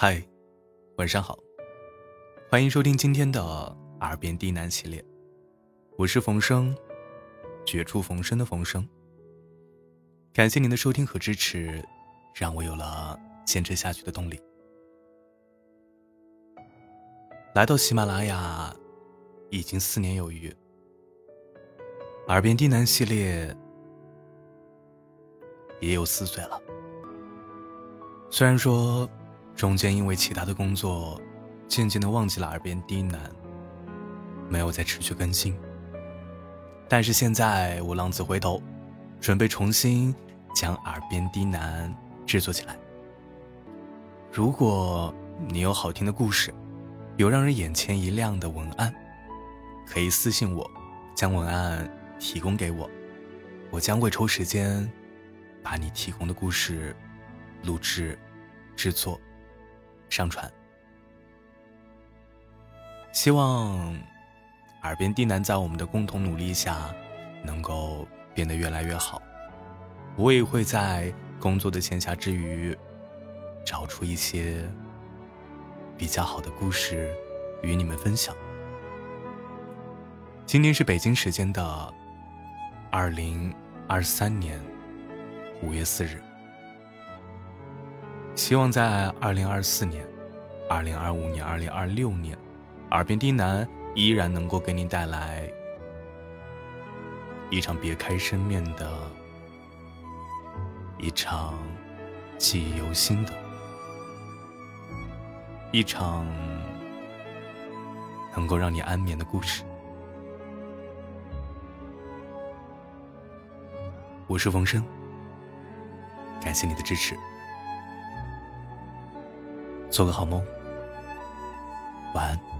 嗨，晚上好，欢迎收听今天的耳边低喃系列，我是冯生，绝处逢生的冯生。感谢您的收听和支持，让我有了坚持下去的动力。来到喜马拉雅已经四年有余，耳边低喃系列也有四岁了。虽然说。中间因为其他的工作，渐渐的忘记了耳边低喃，没有再持续更新。但是现在我浪子回头，准备重新将耳边低喃制作起来。如果你有好听的故事，有让人眼前一亮的文案，可以私信我，将文案提供给我，我将会抽时间把你提供的故事录制、制作。上传，希望耳边低喃在我们的共同努力下，能够变得越来越好。我也会在工作的闲暇之余，找出一些比较好的故事与你们分享。今天是北京时间的二零二三年五月四日。希望在二零二四年、二零二五年、二零二六年，耳边低喃依然能够给你带来一场别开生面的一场记忆犹新的，一场能够让你安眠的故事。我是冯生，感谢你的支持。做个好梦，晚安。